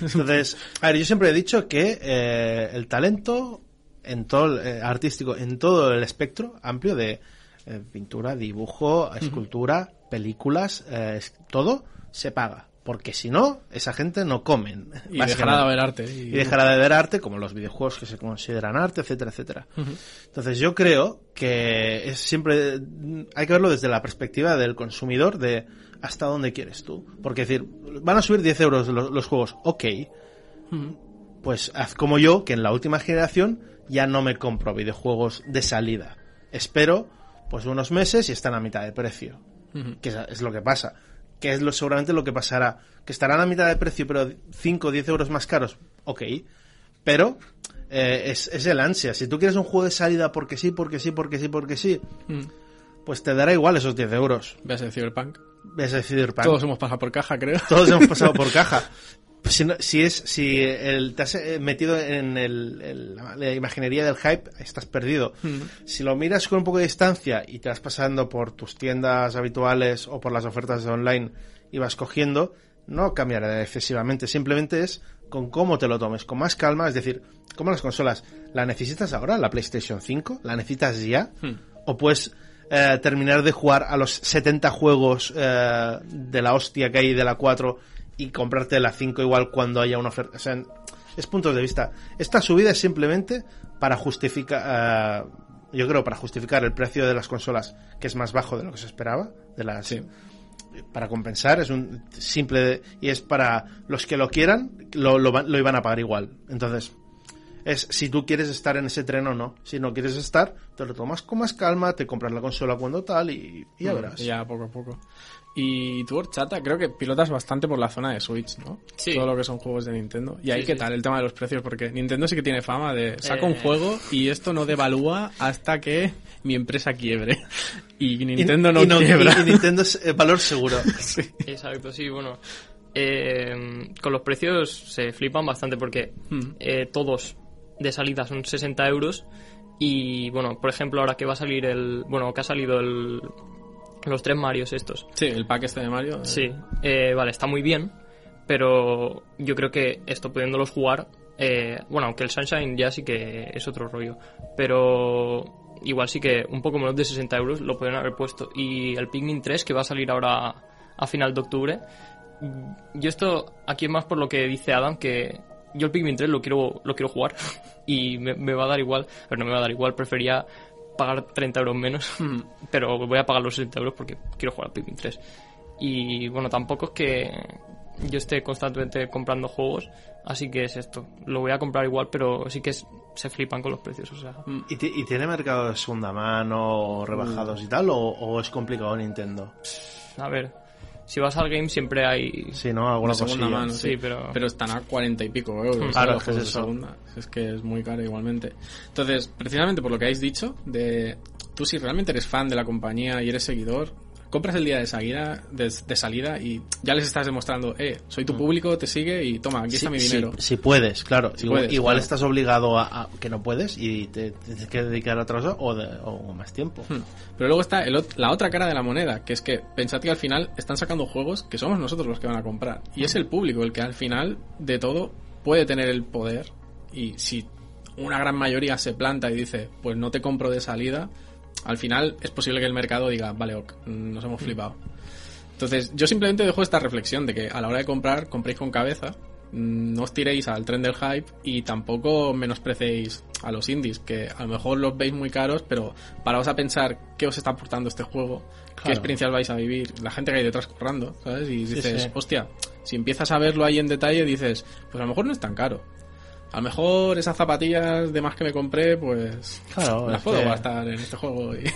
Entonces, a ver, yo siempre he dicho que eh, el talento en todo el, eh, artístico, en todo el espectro amplio de eh, pintura, dibujo, escultura, películas, eh, todo se paga. Porque si no, esa gente no comen. Y dejará de haber arte. Y dejará de ver arte, como los videojuegos que se consideran arte, etcétera, etcétera. Entonces yo creo que es siempre hay que verlo desde la perspectiva del consumidor de hasta dónde quieres tú. Porque decir, van a subir 10 euros los, los juegos, ok, pues haz como yo, que en la última generación ya no me compro videojuegos de salida. Espero pues unos meses y están a mitad de precio. Que es, lo que pasa. Que es lo, seguramente lo que pasará. Que estarán a mitad de precio, pero 5 o 10 euros más caros. Ok. Pero eh, es, es el ansia. Si tú quieres un juego de salida porque sí, porque sí, porque sí, porque sí, Mm. pues te dará igual esos 10 euros. Veas el Cyberpunk. Ves decidir pan. Todos hemos pasado por caja, creo. Todos hemos pasado por caja. Si, no- si es si el, te has eh, metido en el, el- la imaginería del hype, estás perdido. Si lo miras con un poco de distancia y te vas pasando por tus tiendas habituales o por las ofertas de online y vas cogiendo, no cambiará excesivamente. Simplemente es con cómo te lo tomes, con más calma. Es decir, como las consolas, ¿la necesitas ahora, la PlayStation 5? ¿La necesitas ya? ¿O puedes eh, terminar de jugar a los 70 juegos eh, de la hostia que hay de la 4 y comprarte la 5 igual cuando haya una oferta? O sea, es puntos de vista. Esta subida es simplemente para justificar, eh, yo creo, para justificar el precio de las consolas, que es más bajo de lo que se esperaba, de las Sí. para compensar, es un simple y es para los que lo quieran, lo, lo, van- lo iban a pagar igual. Entonces, es si tú quieres estar en ese tren o no. Si no quieres estar, te lo tomas con más calma, te compras la consola cuando tal y, y ya verás. Ya poco a poco. Y tú, Horchata, creo que pilotas bastante por la zona de Switch, ¿no? Sí. Todo lo que son juegos de Nintendo. Y ahí, Sí, ¿qué sí. tal el tema de los precios? Porque Nintendo sí que tiene fama de saca un Eh. juego y esto no devalúa hasta que mi empresa quiebre. Y Y- Nintendo no, y quiebra. y- y Nintendo es eh, valor seguro. Exacto, sí, bueno. eh, con los precios se flipan bastante porque Hmm. eh, todos de salida son 60 euros. Y bueno, por ejemplo, ahora que va a salir el. Bueno, que ha salido el. Los tres Marios estos. Sí, el pack este de Mario. eh, Sí, eh, vale, está muy bien. Pero yo creo que esto pudiéndolos jugar. eh, bueno, aunque el Sunshine ya sí que es otro rollo. Pero igual sí que un poco menos de 60 euros lo pueden haber puesto. Y el Pikmin 3 que va a salir ahora a final de octubre. Yo esto aquí es más por lo que dice Adam que yo el Pikmin 3 lo quiero lo quiero jugar y me, me va a dar igual, pero no me va a dar igual, prefería pagar 30 euros menos, pero voy a pagar los 60 euros porque quiero jugar al Pikmin 3. Y bueno, tampoco es que yo esté constantemente comprando juegos, así que es esto. Lo voy a comprar igual, pero sí que es- se flipan con los precios, o sea. ¿Y, ti- y tiene mercado de segunda mano, rebajados y tal? O, o es complicado Nintendo? A ver, si vas al game siempre hay... Sí, ¿no? Alguna segunda cosilla. mano, sí, sí, pero- pero están a cuarenta y pico euros. Claro, los es que es segunda. Es que es muy caro igualmente. Entonces, precisamente por lo que habéis dicho, de tú si realmente eres fan de la compañía y eres seguidor, compras el día de salida, de, de salida y ya les estás demostrando, eh, soy tu público, te sigue y toma, aquí está mi dinero. sí, si puedes, claro. Puedes, igual claro. estás obligado a, a que no puedes y te tienes que dedicar a otra cosa o, de- o más tiempo. Hmm. Pero luego está el la otra cara de la moneda, que es que pensad que al final están sacando juegos que somos nosotros los que van a comprar. Y es el público el que al final de todo puede tener el poder. Y si una gran mayoría se planta y dice, pues no te compro de salida, al final es posible que el mercado diga, vale, ok, nos hemos flipado. Entonces, yo simplemente dejo esta reflexión de que a la hora de comprar, compréis con cabeza, mm, no os tiréis al tren del hype y tampoco menosprecéis a los indies, que a lo mejor los veis muy caros, pero paraos a pensar qué os está aportando este juego, qué experiencias vais a vivir, la gente que hay detrás currando, ¿sabes? Y dices, sí. hostia, si empiezas a verlo ahí en detalle, dices, pues a lo mejor no es tan caro. A lo mejor esas zapatillas de más que me compré, pues Claro, las puedo que- gastar en este juego. Y...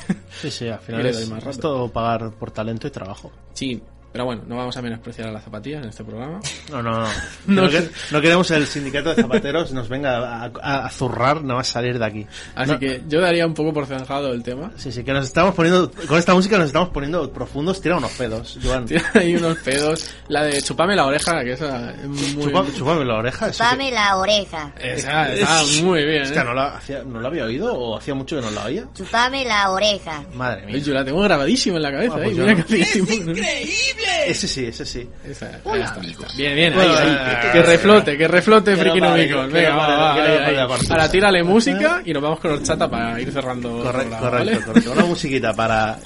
Sí, sí, al final Y es, es todo pagar por talento y trabajo. sí, pero bueno, no vamos a menospreciar a las zapatillas en este programa. No, no, no. No que- no queremos el sindicato de zapateros nos venga a, a- a zurrar, nada más salir de aquí. Así No, que yo daría un poco por zanjado el tema. Sí, sí, que nos estamos poniendo, con esta música nos estamos poniendo profundos, tira unos pedos, Joan. Tiene ahí unos pedos. La de chupame la oreja, que esa es muy... Chupa- chúpame la oreja. Dame la oreja. Esa está muy bien, ¿eh? Es que no la, hacía- no la había oído o hacía mucho que no la oía. Chupame la oreja. Madre mía. Yo la tengo grabadísima en la cabeza, Ah, pues ¿eh? yo Mira no. que hacía Ese sí, ese sí. Esa, ahí está, ahí está. Bien, bien, ahí, ahí. eh, que reflote, que reflote, friki pare, nomicon. que Venga, va, va, ahí. Ahora tírale música y nos vamos con horchata para ir cerrando. Correcto, programa, correcto, ¿vale? correcto. Una musiquita para...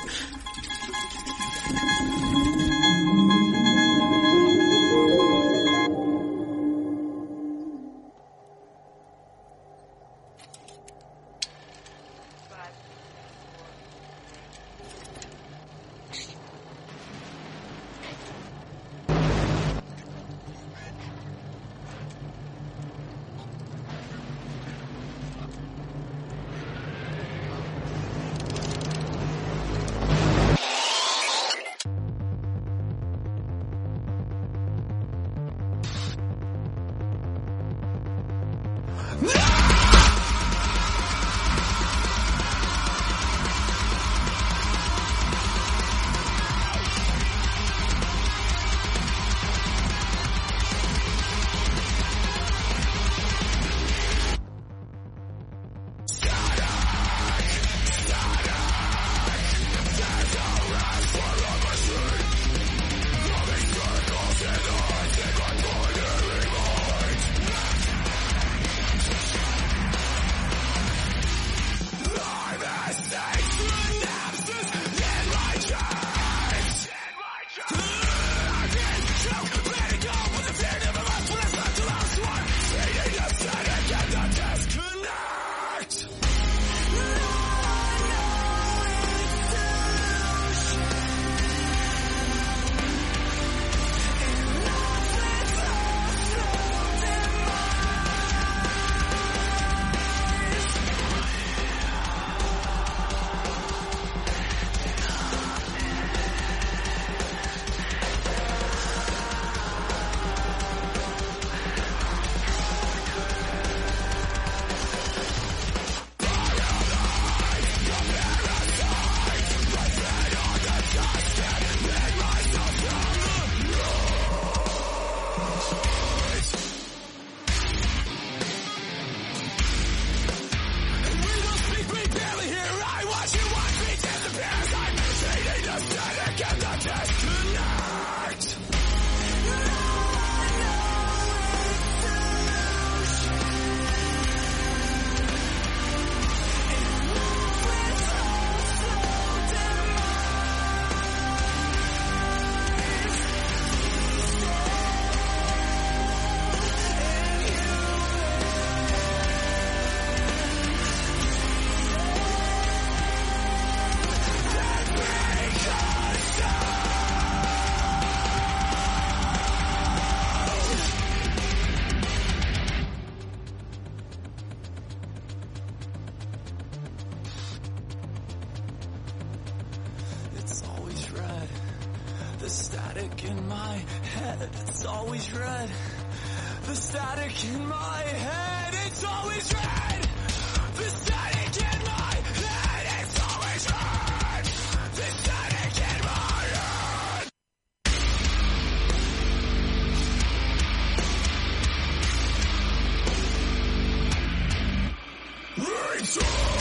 Rachel!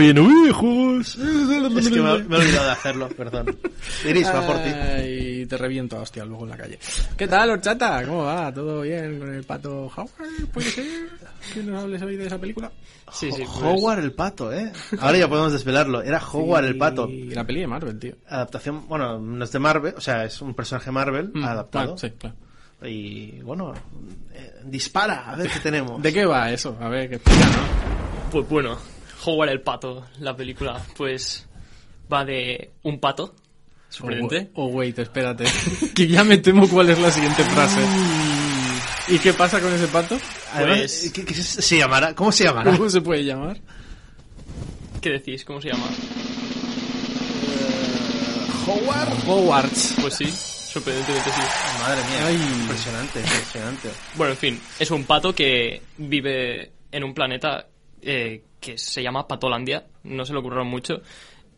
Oye, no hijos. Es que me, me he olvidado de hacerlo, perdón. Iris, va por ti. Y te reviento a hostia luego en la calle. ¿Qué tal, horchata? ¿Cómo va? ¿Todo bien con el pato Howard? ¿Puede ser que nos hables hoy de esa película? Sí, sí. pues- Howard el pato, ¿eh? Ahora ya podemos desvelarlo. Era Howard el pato. Y la peli de Marvel, tío. Adaptación, bueno, no es de Marvel, o sea, es un personaje Marvel Mm, adaptado. claro, sí, claro. Y bueno, eh, dispara, a ver qué tenemos. ¿De qué va eso? A ver, que explica, ¿no? Pues bueno, Howard el Pato, la película, pues va de un pato, sorprendente. Oh, wait, espérate. que ya me temo cuál es la siguiente frase. ¿Y qué pasa con ese pato? Pues- ¿qué, qué se, se llamará? ¿Cómo se llamará? ¿Cómo se puede llamar? ¿Qué decís? ¿Cómo se llama? Howard. Hogwarts. Pues sí, sorprendentemente sí. Madre mía, Ay. impresionante, impresionante. Bueno, en fin, es un pato que vive en un planeta eh, que se llama Patolandia, no se le ocurrieron mucho.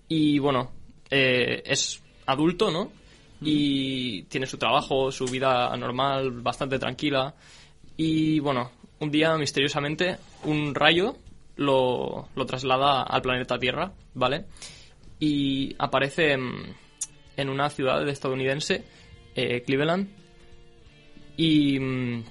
Y bueno, eh, es adulto, ¿no? Y tiene su trabajo, su vida normal, bastante tranquila. Y bueno, un día misteriosamente un rayo lo, lo traslada al planeta Tierra, ¿vale? Y aparece en, en una ciudad estadounidense, eh, Cleveland, y mm,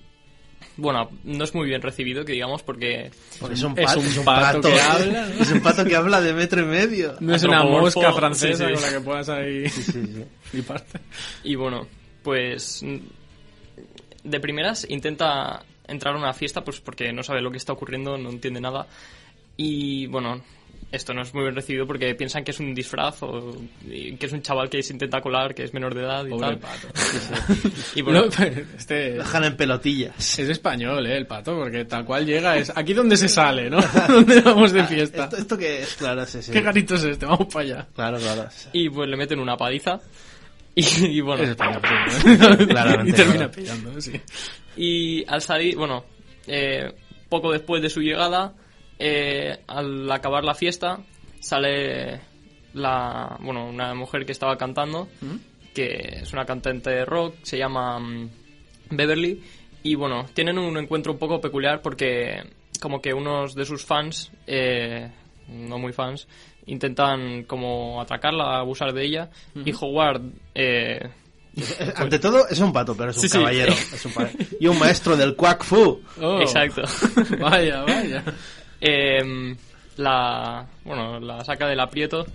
bueno, no es muy bien recibido, que digamos, porque Es un, pato, un es un pato que habla, ¿no? Es un pato que habla de metro y medio. No es una mosca francesa sí, sí. con la que puedas ahí Sí, sí, sí. fliparte. Y bueno, pues de primeras intenta entrar a una fiesta pues porque no sabe lo que está ocurriendo, no entiende nada. Y bueno, esto no es muy bien recibido porque piensan que es un disfraz o que es un chaval que se intenta colar, que es menor de edad y Pobre tal. pato. Y bueno, No, pero este Dejan en pelotillas. es español, ¿eh? El pato, porque tal cual llega es aquí donde se sale, ¿no? donde vamos de fiesta. Esto, esto que es, claro, sí, sí. ¿Qué garito es este? Vamos para allá. Claro, claro. y pues le meten una paliza. Y, y bueno, Es español, ¿no? Claramente, y termina claro. pillando, sí. Y al salir, bueno, eh, poco después de su llegada, eh, al acabar la fiesta, sale la, bueno, una mujer que estaba cantando, que es una cantante de rock, se llama mm, Beverly, y bueno, tienen un encuentro un poco peculiar porque como que unos de sus fans, eh, no muy fans, intentan como atracarla, abusar de ella, y Howard... Eh, Ante todo, es un pato, pero es un Sí, sí. caballero. Es un pa- y un maestro del Quack Fu. Oh. Exacto. Vaya, vaya. Em, la bueno la saca del aprieto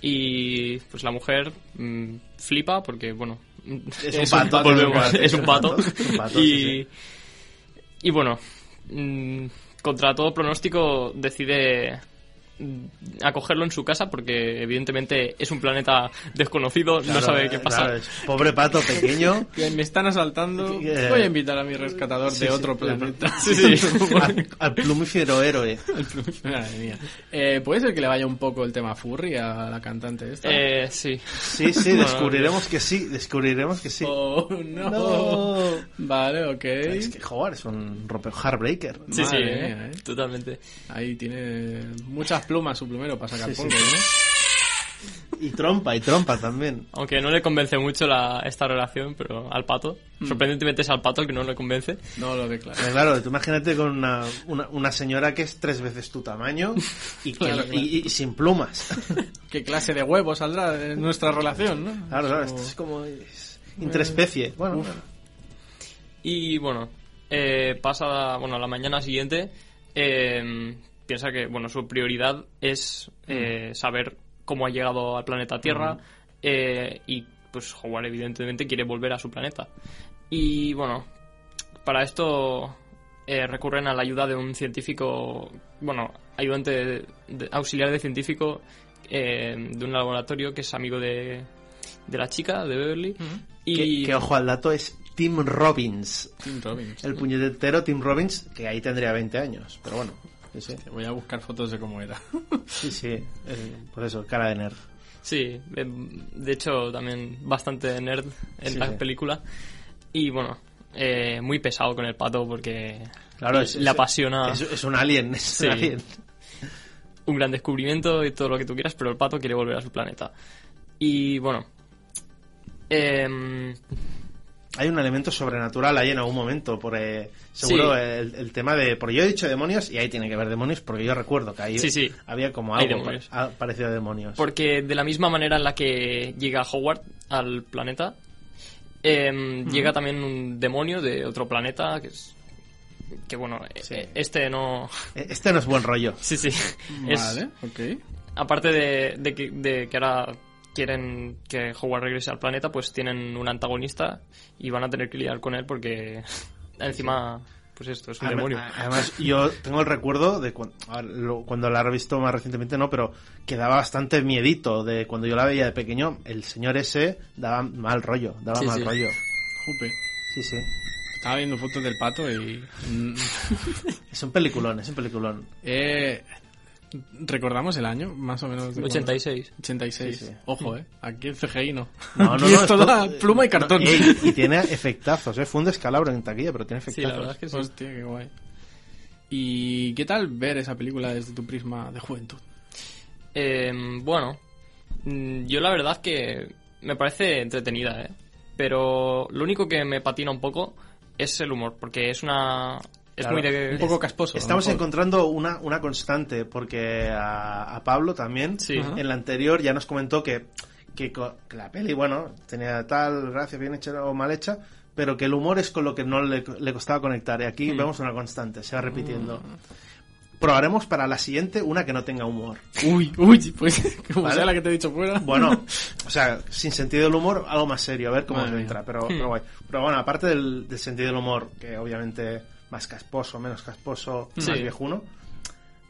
y pues la mujer mm, flipa porque bueno Es un pato, es un es un pato, pato, es un pato, y sí, y bueno mm, contra todo pronóstico decide acogerlo en su casa porque evidentemente es un planeta desconocido, no Claro, sabe eh, qué pasa. claro, pobre pato pequeño. Que me están asaltando. Eh, Voy a invitar a mi rescatador sí, de sí, otro planeta. Sí, sí. al, al plumífero héroe. Madre mía. Eh, ¿Puede ser que le vaya un poco el tema furry a la cantante esta? Eh, sí. Sí, sí, descubriremos que sí, descubriremos que sí. Oh, no. No. Vale, ok. Es que Howard es un heartbreaker. Sí, sí, Madre eh, mía, eh. totalmente. Ahí tiene muchas plumas su plumero para sacar Sí, sí, polvo, sí. ¿no? Y trompa, y trompa también. Aunque no le convence mucho la, esta relación, pero al pato. Hmm. Sorprendentemente es al pato el que no le convence. No lo ve claro. Pero claro, tú imagínate con una, una, una señora que es tres veces tu tamaño y, que- Claro, claro. y- y sin plumas. ¿Qué clase de huevo saldrá de nuestra relación, no? Claro, claro, esto es como es interespecie. Bueno, bueno. Y bueno, eh, pasa bueno, a la mañana siguiente. eh, piensa que bueno, su prioridad es eh, Mm. saber cómo ha llegado al planeta Tierra. eh, y pues Howard, evidentemente, quiere volver a su planeta. Y bueno, para esto eh, recurren a la ayuda de un científico, bueno, ayudante de- de- auxiliar de científico eh, de un laboratorio que es amigo de, de la chica, de Beverly. Y Que, que, ojo al dato es Tim Robbins. Tim Robbins. El puñetero Tim Robbins, que ahí tendría 20 años. Pero bueno, sí, sí. Voy a buscar fotos de cómo era. Sí, sí. el- por eso, cara de nerd. Sí, de, hecho también bastante nerd en Sí, la película. Y bueno, eh, muy pesado con el pato porque Claro, le, es- le es- apasiona Es, es un alien, es un alien. un gran descubrimiento y todo lo que tú quieras, pero el pato quiere volver a su planeta. Y bueno, em, Hay un elemento sobrenatural ahí en algún momento, por eh, seguro Sí. el, el tema de... Porque yo he dicho demonios y ahí tiene que ver demonios porque yo recuerdo que ahí Sí, sí. había como algo demonios. pa- parecido a demonios. porque de la misma manera en la que llega Howard al planeta, em, llega también un demonio de otro planeta que es... Que bueno, Sí. eh, este no... Eh, Este no es buen rollo. Sí, sí. Es- Vale, ok. aparte de, de que, de que ahora quieren que Howard regrese al planeta, pues tienen un antagonista y van a tener que lidiar con él porque encima, pues esto, es un Además, demonio. además, yo tengo el recuerdo de cuando, cuando la he revisto más recientemente, no, pero que daba bastante miedito de cuando yo la veía de pequeño, el señor ese daba mal rollo, daba Sí, mal sí. rollo. Jope. Sí, sí. Estaba viendo fotos del pato y... Es un peliculón, es un peliculón. eh, ¿Recordamos el año? Más o menos. de cuándo? 86. 86. Sí, sí. Ojo, eh. Aquí el CGI no. No, no, no, es toda esto- pluma y cartón. no, ey, y tiene efectazos, ¿eh? Fue un descalabro en taquilla, pero tiene Sí, efectazos. la verdad es que sí. Hostia, qué guay. ¿Y qué tal ver esa película desde tu prisma de juventud? Eh, bueno, mm, yo la verdad que me parece entretenida, ¿eh? Pero lo único que me patina un poco es el humor, porque es una... Es Claro. muy de... Un poco casposo. Estamos encontrando una, una constante, porque a, a Pablo también, Sí. En la anterior ya nos comentó que, que, que la peli, bueno, tenía tal gracia, bien hecha o mal hecha, pero que el humor es con lo que no le, le costaba conectar. Y aquí vemos una constante, se va repitiendo. Probaremos para la siguiente una que no tenga humor. Uy, uy, pues como Vale. sea la que te he dicho fuera. Bueno, o sea, sin sentido del humor, algo más serio, a ver cómo Madre se mía. entra, pero, pero guay. Pero bueno, aparte del, del sentido del humor, que obviamente más casposo, menos casposo, Sí. más viejuno,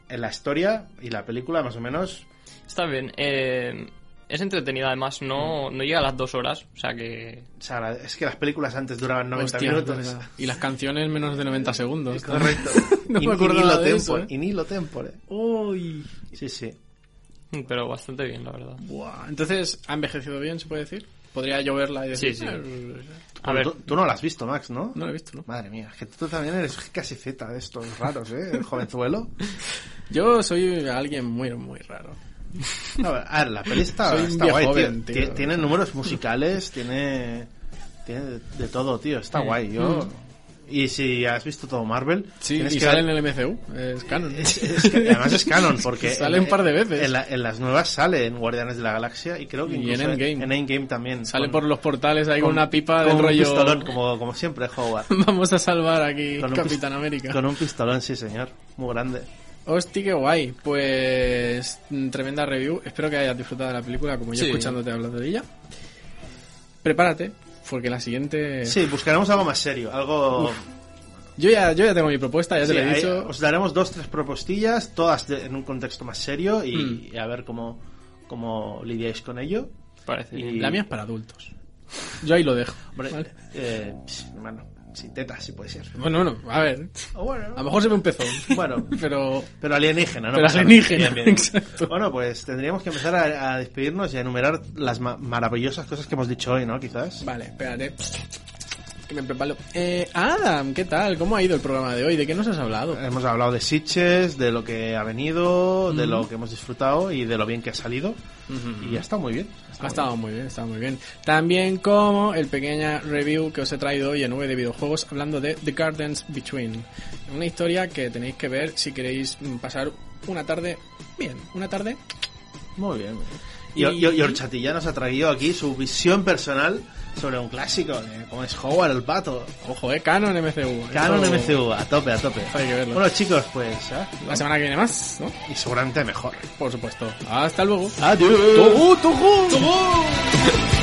en la historia y la película más o menos Está bien. eh, es entretenida, además, no, Mm. no llega a las dos horas, o sea que... O sea, la- es que las películas antes duraban 90 Hostia, minutos. Y las canciones menos de 90 segundos. Correcto. No Y- me y acordaba nilo de tempore, eso, ¿eh? Y tempore. Uy. Sí, sí. Pero bastante bien, la verdad. Buah. Entonces, ¿ha envejecido bien, se puede decir? Podría yo verla y decir... Sí, sí. "Eh, A ver, Tú, tú no la has visto, Max, ¿no? No la he visto, ¿no? Madre mía, es que tú también eres casi Z de estos raros, ¿eh? El jovenzuelo. Yo soy alguien muy, muy raro. No, a ver, la peli está, guay, tío. joven, Tiene números musicales, tiene, tiene de, de todo, tío. Está guay. Yo... Y si has visto todo Marvel. Sí, tienes y que sale en el MCU. Es canon. Es- es que además es canon, porque... Sale en- un par de veces. En, la- en las nuevas sale en Guardianes de la Galaxia y creo que Y en Endgame. En Endgame también. Sale con- por los portales ahí con, una pipa con del un rollo... pistolón, como, como siempre, Howard. Vamos a salvar aquí Con un Capitán América. Con un pistolón, sí, señor. Muy grande. Hostia, qué guay. Pues mm, tremenda review. Espero que hayas disfrutado de la película como yo Sí. escuchándote hablando de ella. Prepárate, porque la siguiente... Sí, buscaremos algo más serio. Algo... Yo ya, yo ya tengo mi propuesta, ya te lo he dicho. os daremos dos, tres propostillas, todas de- en un contexto más serio y, Mm. y a ver cómo, cómo lidiáis con ello. Parece Y- bien. La mía es para adultos. Yo ahí lo dejo. Hombre, ¿vale? eh, bueno, sin tetas, sí puede ser. Bueno, bueno, a ver. O bueno, A lo mejor se ve un pezón. Bueno. pero. Pero alienígena, ¿no? Pero alienígena, Bien, bien. exacto. Bueno, pues tendríamos que empezar a, a despedirnos y a enumerar las ma- maravillosas cosas que hemos dicho hoy, ¿no? Quizás. Vale, espérate. Que me preparo. Eh, Adam, ¿qué tal? ¿Cómo ha ido el programa de hoy? ¿De qué nos has hablado? Hemos hablado de Sitches, de lo que ha venido, de lo que hemos disfrutado y de lo bien que ha salido. Y ha estado muy bien. Ha estado muy bien, ha estado muy bien. También como el pequeña review que os he traído hoy en V de videojuegos hablando de The Gardens Between. Una historia que tenéis que ver si queréis mm, pasar una tarde bien, una tarde Muy bien. muy bien. Y- Y, y, ya nos ha traído aquí su visión personal sobre un clásico, como es Howard el Pato. Ojo, eh, Canon MCU. Canon Esto MCU, a tope, a tope. Hay que verlo. Bueno, chicos, pues, ¿eh? La semana que viene más, ¿no? y seguramente mejor. Por supuesto. Hasta luego. Adiós. ¡Tujú, tujú!